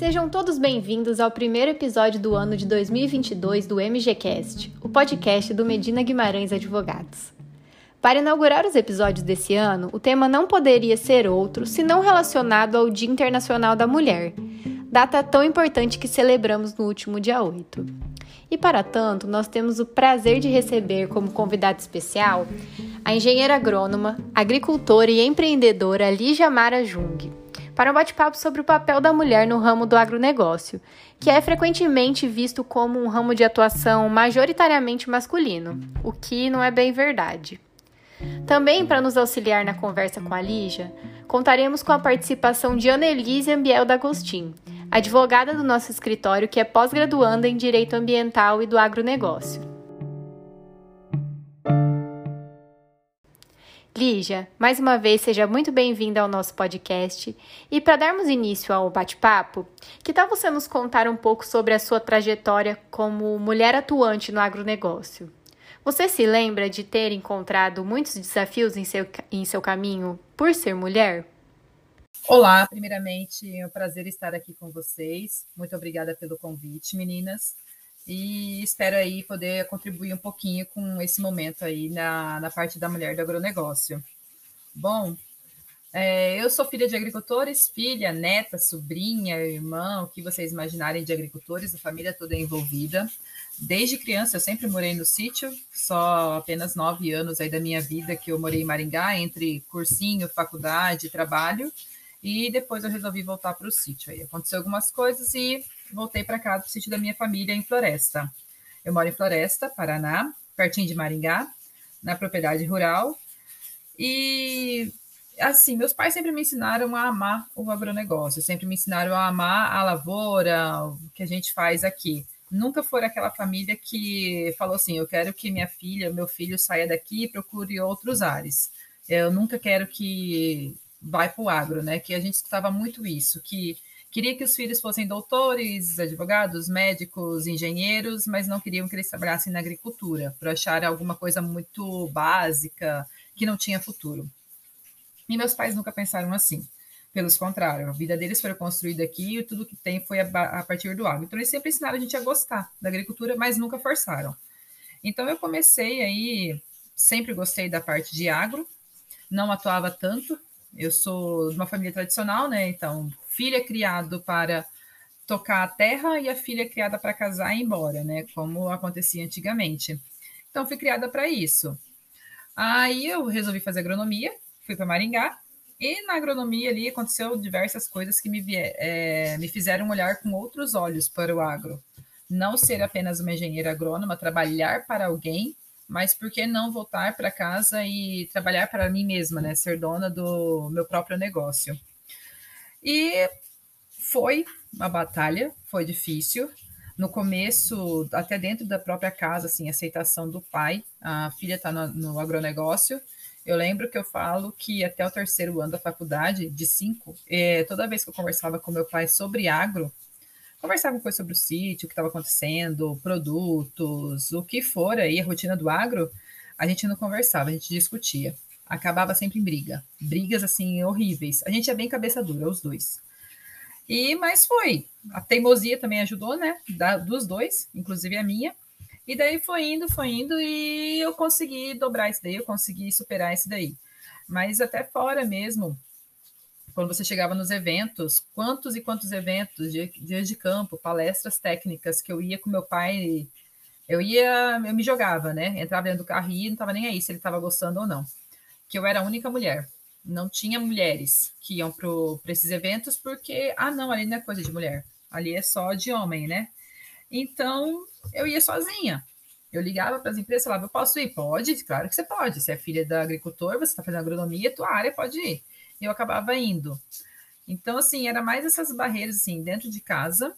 Sejam todos bem-vindos ao primeiro episódio do ano de 2022 do MGCast, o podcast do Medina Guimarães Advogados. Para inaugurar os episódios desse ano, o tema não poderia ser outro senão relacionado ao Dia Internacional da Mulher, data tão importante que celebramos no último dia 8. E para tanto, nós temos o prazer de receber como convidada especial a engenheira agrônoma, agricultora e empreendedora Lígia Mara Jung, para um bate-papo sobre o papel da mulher no ramo do agronegócio, que é frequentemente visto como um ramo de atuação majoritariamente masculino, o que não é bem verdade. Também, para nos auxiliar na conversa com a Lígia, contaremos com a participação de Annelise Ambiel D'Agostin, advogada do nosso escritório que é pós-graduanda em Direito Ambiental e do Agronegócio. Lígia, mais uma vez seja muito bem-vinda ao nosso podcast. E para darmos início ao bate-papo, que tal você nos contar um pouco sobre a sua trajetória como mulher atuante no agronegócio? Você se lembra de ter encontrado muitos desafios em seu, em seu caminho por ser mulher? Olá, primeiramente é um prazer estar aqui com vocês. Muito obrigada pelo convite, meninas. E espero aí poder contribuir um pouquinho com esse momento aí na, na parte da mulher do agronegócio. Bom, é, eu sou filha de agricultores, filha, neta, sobrinha, irmã, o que vocês imaginarem de agricultores, a família toda é envolvida. Desde criança eu sempre morei no sítio, só apenas nove anos aí da minha vida que eu morei em Maringá, entre cursinho, faculdade, trabalho, e depois eu resolvi voltar para o sítio. Aí aconteceu algumas coisas e voltei para casa, para o sítio da minha família em Floresta. Eu moro em Floresta, Paraná, pertinho de Maringá, na propriedade rural. E assim, meus pais sempre me ensinaram a amar o agronegócio, sempre me ensinaram a amar a lavoura, o que a gente faz aqui. Nunca foi aquela família que falou assim: eu quero que minha filha, meu filho saia daqui e procure outros ares. Eu nunca quero que vai para o agro, né? Que a gente escutava muito isso, que queria que os filhos fossem doutores, advogados, médicos, engenheiros, mas não queriam que eles trabalhassem na agricultura, por achar alguma coisa muito básica, que não tinha futuro. E meus pais nunca pensaram assim. Pelos contrário, a vida deles foi construída aqui e tudo que tem foi a, partir do agro. Então, eles sempre ensinaram a gente a gostar da agricultura, mas nunca forçaram. Então, eu comecei aí, sempre gostei da parte de agro, não atuava tanto, eu sou de uma família tradicional, né? Então, filha criado para tocar a terra e a filha criada para casar e ir embora, né? Como acontecia antigamente. Então, fui criada para isso. Aí eu resolvi fazer agronomia, fui para Maringá, e na agronomia ali aconteceu diversas coisas que me, é, me fizeram olhar com outros olhos para o agro. Não ser apenas uma engenheira agrônoma, trabalhar para alguém, mas por que não voltar para casa e trabalhar para mim mesma, né? Ser dona do meu próprio negócio. E foi uma batalha, foi difícil. No começo, até dentro da própria casa, assim, aceitação do pai. A filha está no, no agronegócio. Eu lembro que eu falo que até o terceiro ano da faculdade, de cinco, eh, toda vez que eu conversava com meu pai sobre agro, conversava com sobre o sítio, o que estava acontecendo, produtos, o que for aí, a rotina do agro, a gente não conversava, a gente discutia. Acabava sempre em briga. Brigas, assim, horríveis. A gente é bem cabeça dura, os dois. E, mas foi. A teimosia também ajudou, né? Da, dos dois, inclusive a minha. E daí foi indo, foi indo, e eu consegui dobrar isso daí, eu consegui superar isso daí. Mas até fora mesmo, quando você chegava nos eventos, quantos e quantos eventos, dias de campo, palestras técnicas que eu ia com meu pai, eu ia, eu me jogava, né? Entrava dentro do carro e não estava nem aí se ele estava gostando ou não. Que eu era a única mulher. Não tinha mulheres que iam para esses eventos porque, ah, não, ali não é coisa de mulher, ali é só de homem, né? Então, eu ia sozinha. Eu ligava para as empresas e falava, eu posso ir? Pode, claro que você pode. Você é filha da agricultor, você está fazendo agronomia, tua área pode ir eu acabava indo. Então, assim, era mais essas barreiras, assim, dentro de casa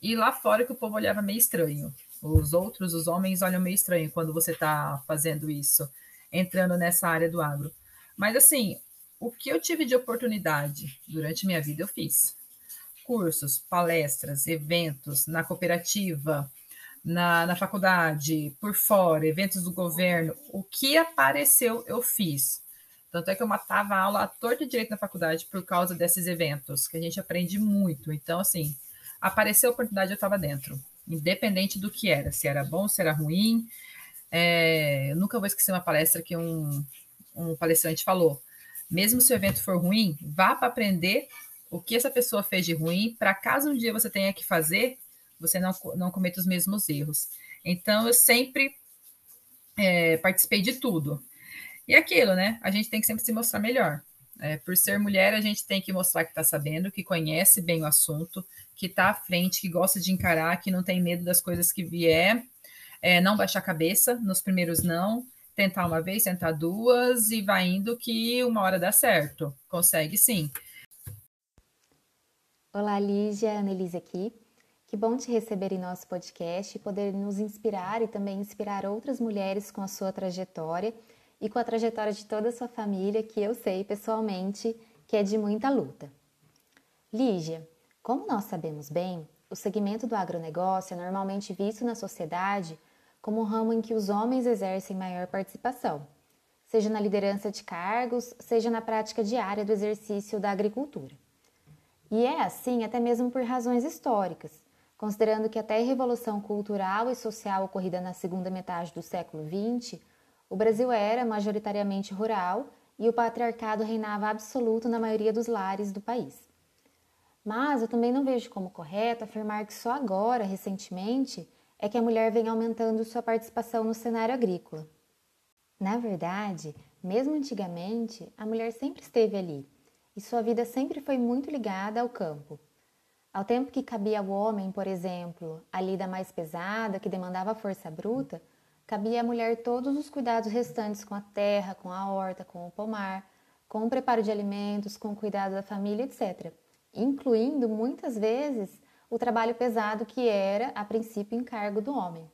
e lá fora que o povo olhava meio estranho. Os outros, os homens, olham meio estranho quando você está fazendo isso, entrando nessa área do agro. Mas, assim, o que eu tive de oportunidade durante minha vida, eu fiz. Cursos, palestras, eventos na cooperativa, na, na faculdade, por fora, eventos do governo. O que apareceu, eu fiz. Tanto é que eu matava a aula à torta e direito na faculdade por causa desses eventos, que a gente aprende muito. Então, assim, apareceu a oportunidade, eu estava dentro, independente do que era, se era bom, se era ruim. É, eu nunca vou esquecer uma palestra que um, um palestrante falou. Mesmo se o evento for ruim, vá para aprender o que essa pessoa fez de ruim, para caso um dia você tenha que fazer, você não, não cometa os mesmos erros. Então, eu sempre é, participei de tudo. E aquilo, né? A gente tem que sempre se mostrar melhor. É, por ser mulher, a gente tem que mostrar que está sabendo, que conhece bem o assunto, que está à frente, que gosta de encarar, que não tem medo das coisas que vier, é, não baixar a cabeça nos primeiros não, tentar uma vez, tentar duas e vai indo que uma hora dá certo. Consegue sim. Olá, Lígia, Annelise aqui. Que bom te receber em nosso podcast e poder nos inspirar e também inspirar outras mulheres com a sua trajetória e com a trajetória de toda a sua família, que eu sei pessoalmente que é de muita luta. Lígia, como nós sabemos bem, o segmento do agronegócio é normalmente visto na sociedade como ramo em que os homens exercem maior participação, seja na liderança de cargos, seja na prática diária do exercício da agricultura. E é assim até mesmo por razões históricas, considerando que até a revolução cultural e social ocorrida na segunda metade do século XX o Brasil era majoritariamente rural e o patriarcado reinava absoluto na maioria dos lares do país. Mas eu também não vejo como correto afirmar que só agora, recentemente, é que a mulher vem aumentando sua participação no cenário agrícola. Na verdade, mesmo antigamente, a mulher sempre esteve ali e sua vida sempre foi muito ligada ao campo. Ao tempo que cabia ao homem, por exemplo, a lida mais pesada que demandava força bruta, cabia à mulher todos os cuidados restantes com a terra, com a horta, com o pomar, com o preparo de alimentos, com o cuidado da família, etc. Incluindo, muitas vezes, o trabalho pesado que era, a princípio, encargo do homem.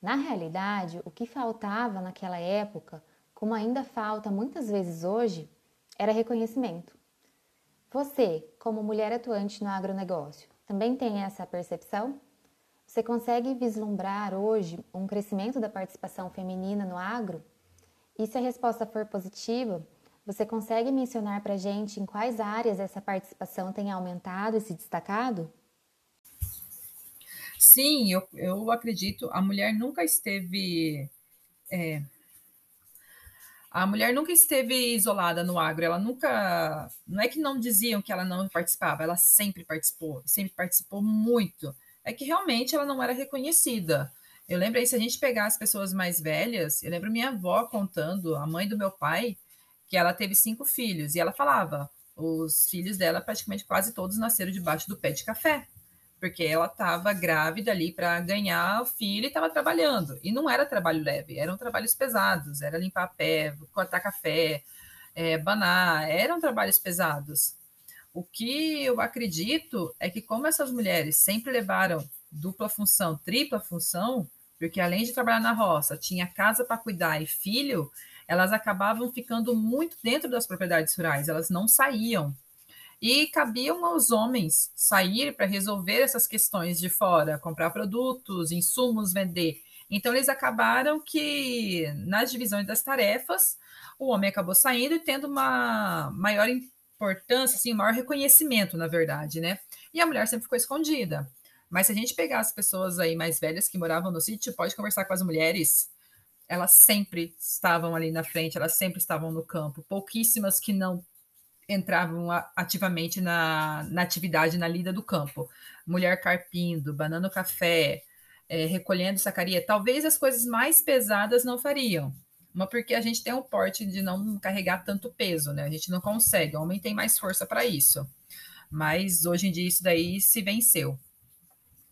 Na realidade, o que faltava naquela época, como ainda falta muitas vezes hoje, era reconhecimento. Você, como mulher atuante no agronegócio, também tem essa percepção? Você consegue vislumbrar hoje um crescimento da participação feminina no agro? E se a resposta for positiva, você consegue mencionar para gente em quais áreas essa participação tem aumentado e se destacado? Sim, eu, eu acredito. A mulher nunca esteve. É, a mulher nunca esteve isolada no agro. Ela nunca. Não é que não diziam que ela não participava, ela sempre participou, sempre participou muito é que realmente ela não era reconhecida. Eu lembro aí, se a gente pegar as pessoas mais velhas, eu lembro minha avó contando, a mãe do meu pai, que ela teve cinco filhos, e ela falava, os filhos dela praticamente quase todos nasceram debaixo do pé de café, porque ela estava grávida ali para ganhar o filho e estava trabalhando. E não era trabalho leve, eram trabalhos pesados, era limpar pé, cortar café, é, banar, eram trabalhos pesados. O que eu acredito é que, como essas mulheres sempre levaram dupla função, tripla função, porque além de trabalhar na roça, tinha casa para cuidar e filho, elas acabavam ficando muito dentro das propriedades rurais, elas não saíam. E cabiam aos homens sair para resolver essas questões de fora, comprar produtos, insumos, vender. Então, eles acabaram que, nas divisões das tarefas, o homem acabou saindo e tendo uma maior importância, assim, o maior reconhecimento, na verdade, né? E a mulher sempre ficou escondida. Mas se a gente pegar as pessoas aí mais velhas que moravam no sítio, pode conversar com as mulheres, elas sempre estavam ali na frente, elas sempre estavam no campo. Pouquíssimas que não entravam ativamente na, na atividade, na lida do campo. Mulher carpindo, banando café, é, recolhendo sacaria. Talvez as coisas mais pesadas não fariam, uma porque a gente tem um porte de não carregar tanto peso, né? A gente não consegue. O homem tem mais força para isso. Mas hoje em dia isso daí se venceu.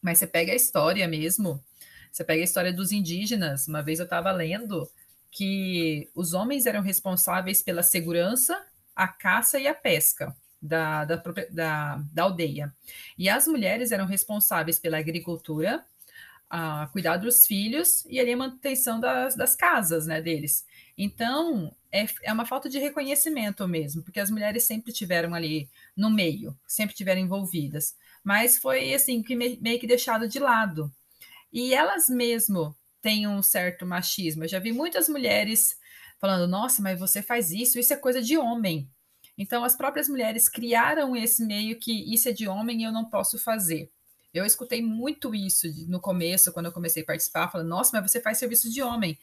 Mas você pega a história mesmo, você pega a história dos indígenas. Uma vez eu estava lendo que os homens eram responsáveis pela segurança, a caça e a pesca da, da, da, da aldeia. E as mulheres eram responsáveis pela agricultura, a cuidar dos filhos e ali a manutenção das, das casas né, deles. Então, é, é uma falta de reconhecimento mesmo, porque as mulheres sempre tiveram ali no meio, sempre tiveram envolvidas, mas foi assim, que meio que deixado de lado. E elas mesmo têm um certo machismo. Eu já vi muitas mulheres falando: nossa, mas você faz isso, isso é coisa de homem. Então, as próprias mulheres criaram esse meio que isso é de homem e eu não posso fazer. Eu escutei muito isso no começo, quando eu comecei a participar, falando, nossa, mas você faz serviço de homem.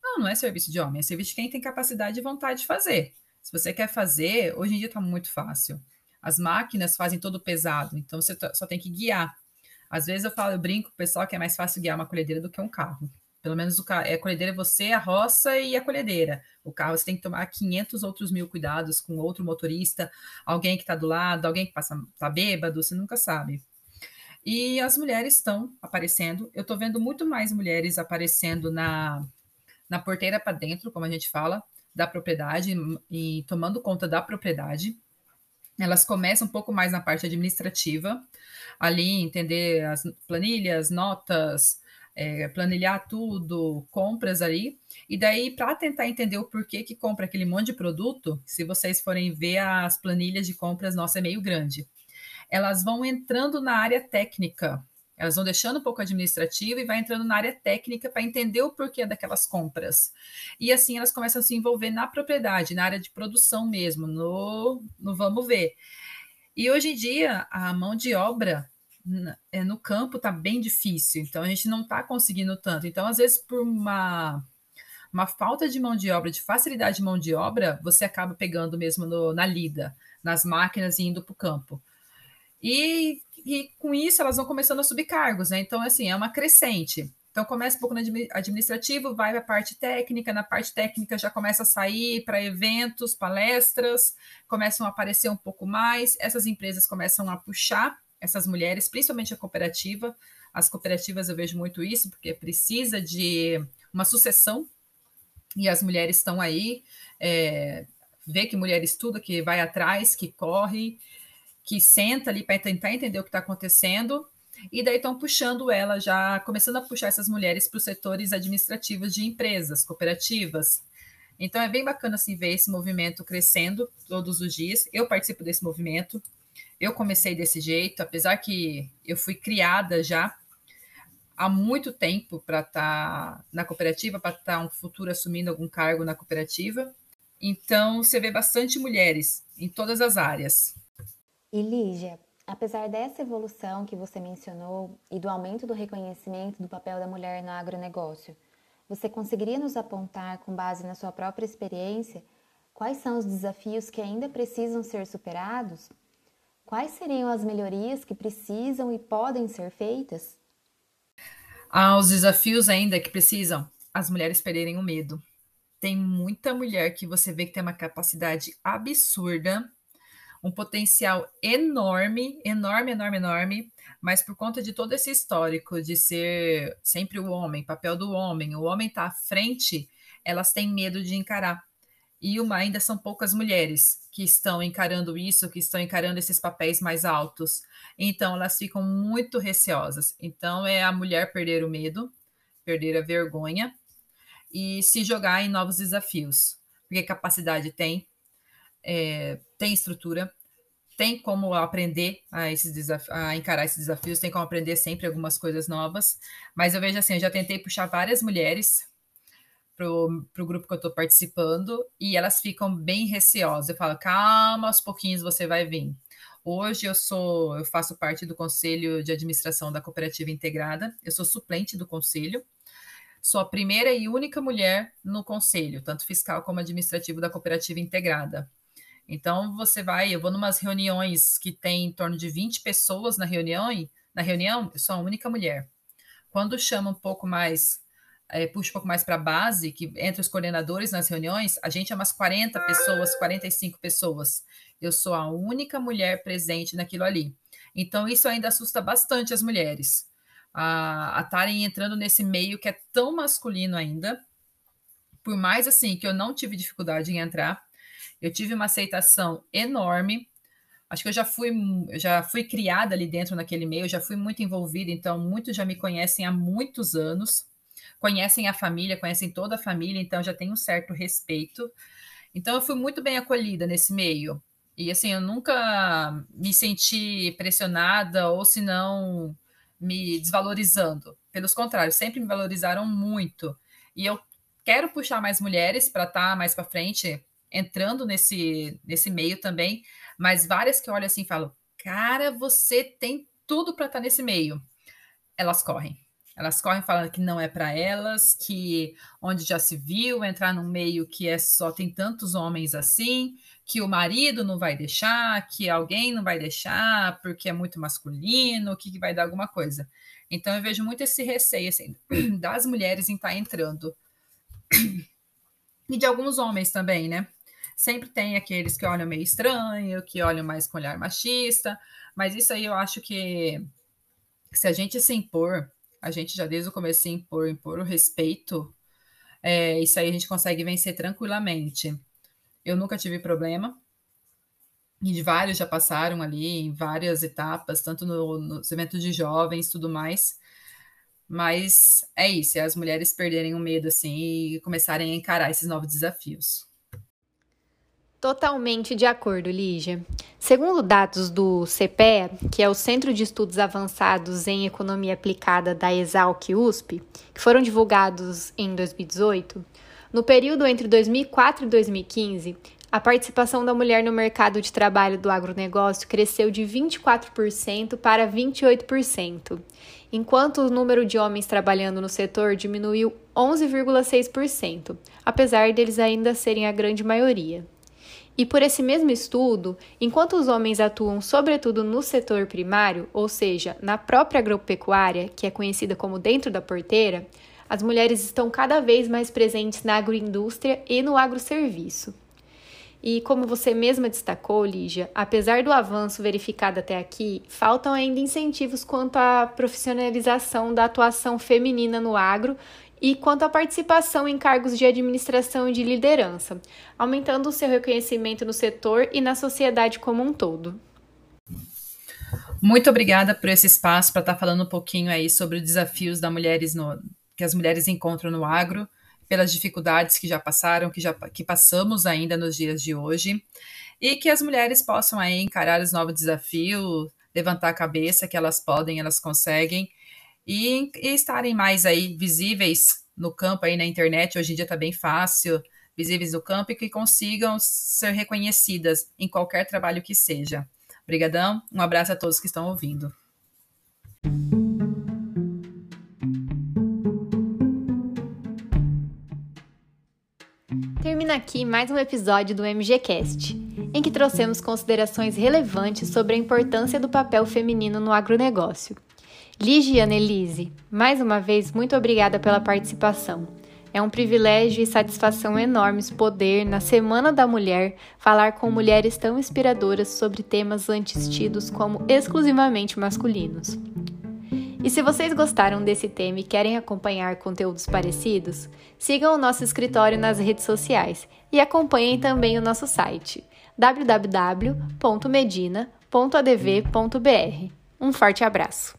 Não, não é serviço de homem, é serviço de quem tem capacidade e vontade de fazer. Se você quer fazer, hoje em dia está muito fácil. As máquinas fazem todo o pesado, então você só tem que guiar. Às vezes eu falo, eu brinco o pessoal que é mais fácil guiar uma colhedeira do que um carro. Pelo menos o carro, é a colhedeira é você, a roça e a colhedeira. O carro você tem que tomar 500 outros mil cuidados com outro motorista, alguém que está do lado, alguém que passa tá bêbado, você nunca sabe. E as mulheres estão aparecendo. Eu estou vendo muito mais mulheres aparecendo na, na porteira para dentro, como a gente fala, da propriedade e tomando conta da propriedade. Elas começam um pouco mais na parte administrativa, ali entender as planilhas, notas, é, planilhar tudo, compras ali. E daí, para tentar entender o porquê que compra aquele monte de produto, se vocês forem ver as planilhas de compras, nossa, é meio grande. Elas vão entrando na área técnica. Elas vão deixando um pouco administrativo e vai entrando na área técnica para entender o porquê daquelas compras. E assim elas começam a se envolver na propriedade, na área de produção mesmo, no, no vamos ver. E hoje em dia, a mão de obra no campo está bem difícil, então a gente não está conseguindo tanto. Então, às vezes, por uma, uma falta de mão de obra, de facilidade de mão de obra, você acaba pegando mesmo no, na lida, nas máquinas e indo para o campo. E, e com isso elas vão começando a subir cargos, né? Então, assim, é uma crescente. Então, começa um pouco no administrativo, vai para a parte técnica, na parte técnica já começa a sair para eventos, palestras, começam a aparecer um pouco mais, essas empresas começam a puxar essas mulheres, principalmente a cooperativa. As cooperativas eu vejo muito isso, porque precisa de uma sucessão, e as mulheres estão aí, é, vê que mulher estuda, que vai atrás, que corre, que senta ali para tentar entender o que está acontecendo, e daí estão puxando ela já, começando a puxar essas mulheres para os setores administrativos de empresas, cooperativas. Então é bem bacana assim ver esse movimento crescendo todos os dias. Eu participo desse movimento. Eu comecei desse jeito, apesar que eu fui criada já há muito tempo para estar tá na cooperativa, para estar tá um futuro assumindo algum cargo na cooperativa. Então, você vê bastante mulheres em todas as áreas. E Lígia, apesar dessa evolução que você mencionou e do aumento do reconhecimento do papel da mulher no agronegócio, você conseguiria nos apontar, com base na sua própria experiência, quais são os desafios que ainda precisam ser superados? Quais seriam as melhorias que precisam e podem ser feitas? Ah, os desafios ainda que precisam as mulheres perderem o medo. Tem muita mulher que você vê que tem uma capacidade absurda um potencial enorme, enorme, enorme, enorme, mas por conta de todo esse histórico de ser sempre o homem, papel do homem, o homem está à frente, elas têm medo de encarar. E uma, ainda são poucas mulheres que estão encarando isso, que estão encarando esses papéis mais altos. Então, elas ficam muito receosas. Então, é a mulher perder o medo, perder a vergonha e se jogar em novos desafios. Porque capacidade tem, é, tem estrutura, tem como aprender a, esses a encarar esses desafios, tem como aprender sempre algumas coisas novas, mas eu vejo assim, eu já tentei puxar várias mulheres para o grupo que eu estou participando e elas ficam bem receosas. Eu falo, calma, aos pouquinhos você vai vir. Hoje eu sou, eu faço parte do conselho de administração da cooperativa integrada. Eu sou suplente do conselho. Sou a primeira e única mulher no conselho, tanto fiscal como administrativo da cooperativa integrada. Então você vai, eu vou numas reuniões que tem em torno de 20 pessoas na reunião, e na reunião eu sou a única mulher. Quando chama um pouco mais, é, puxa um pouco mais para a base, que entre os coordenadores nas reuniões, a gente é umas 40 pessoas, 45 pessoas. Eu sou a única mulher presente naquilo ali. Então isso ainda assusta bastante as mulheres. A estarem entrando nesse meio que é tão masculino ainda. Por mais assim que eu não tive dificuldade em entrar, eu tive uma aceitação enorme. Acho que eu já fui, já fui criada ali dentro naquele meio, já fui muito envolvida, então muitos já me conhecem há muitos anos, conhecem a família, conhecem toda a família, então já tenho um certo respeito. Então eu fui muito bem acolhida nesse meio. E assim, eu nunca me senti pressionada ou se não me desvalorizando. Pelos contrários, sempre me valorizaram muito. E eu quero puxar mais mulheres para estar tá mais para frente, entrando nesse, nesse meio também, mas várias que olham assim e falam: cara, você tem tudo para estar tá nesse meio. Elas correm. Elas correm falando que não é para elas, que onde já se viu entrar num meio que é só tem tantos homens assim, que o marido não vai deixar, que alguém não vai deixar porque é muito masculino, que vai dar alguma coisa. Então eu vejo muito esse receio assim, das mulheres em estar tá entrando. E de alguns homens também, né? Sempre tem aqueles que olham meio estranho, que olham mais com olhar machista, mas isso aí eu acho que se a gente se impor, a gente já desde o começo impor, impor o respeito, é, isso aí a gente consegue vencer tranquilamente. Eu nunca tive problema, e vários já passaram ali em várias etapas, tanto no, nos eventos de jovens, tudo mais. Mas é isso, é as mulheres perderem o medo assim e começarem a encarar esses novos desafios. Totalmente de acordo, Lígia. Segundo dados do CPEA, que é o Centro de Estudos Avançados em Economia Aplicada da Exalc USP, que foram divulgados em 2018, no período entre 2004 e 2015, a participação da mulher no mercado de trabalho do agronegócio cresceu de 24% para 28%, enquanto o número de homens trabalhando no setor diminuiu 11,6%, apesar deles ainda serem a grande maioria. E por esse mesmo estudo, enquanto os homens atuam sobretudo no setor primário, ou seja, na própria agropecuária, que é conhecida como dentro da porteira, as mulheres estão cada vez mais presentes na agroindústria e no agroserviço. E como você mesma destacou, Lígia, apesar do avanço verificado até aqui, faltam ainda incentivos quanto à profissionalização da atuação feminina no agro e quanto à participação em cargos de administração e de liderança, aumentando o seu reconhecimento no setor e na sociedade como um todo. Muito obrigada por esse espaço para estar tá falando um pouquinho aí sobre os desafios da mulheres no, que as mulheres encontram no agro, pelas dificuldades que já passaram, que já que passamos ainda nos dias de hoje, e que as mulheres possam aí encarar os novos desafios, levantar a cabeça que elas podem, elas conseguem e, e estarem mais aí visíveis no campo aí na internet. Hoje em dia está bem fácil, visíveis no campo e que consigam ser reconhecidas em qualquer trabalho que seja. Obrigadão, um abraço a todos que estão ouvindo. Termina aqui mais um episódio do MGCast, em que trouxemos considerações relevantes sobre a importância do papel feminino no agronegócio. Ligiane Elise, mais uma vez, muito obrigada pela participação. É um privilégio e satisfação enormes poder, na Semana da Mulher, falar com mulheres tão inspiradoras sobre temas antes tidos como exclusivamente masculinos. E se vocês gostaram desse tema e querem acompanhar conteúdos parecidos, sigam o nosso escritório nas redes sociais e acompanhem também o nosso site www.medina.adv.br. Um forte abraço!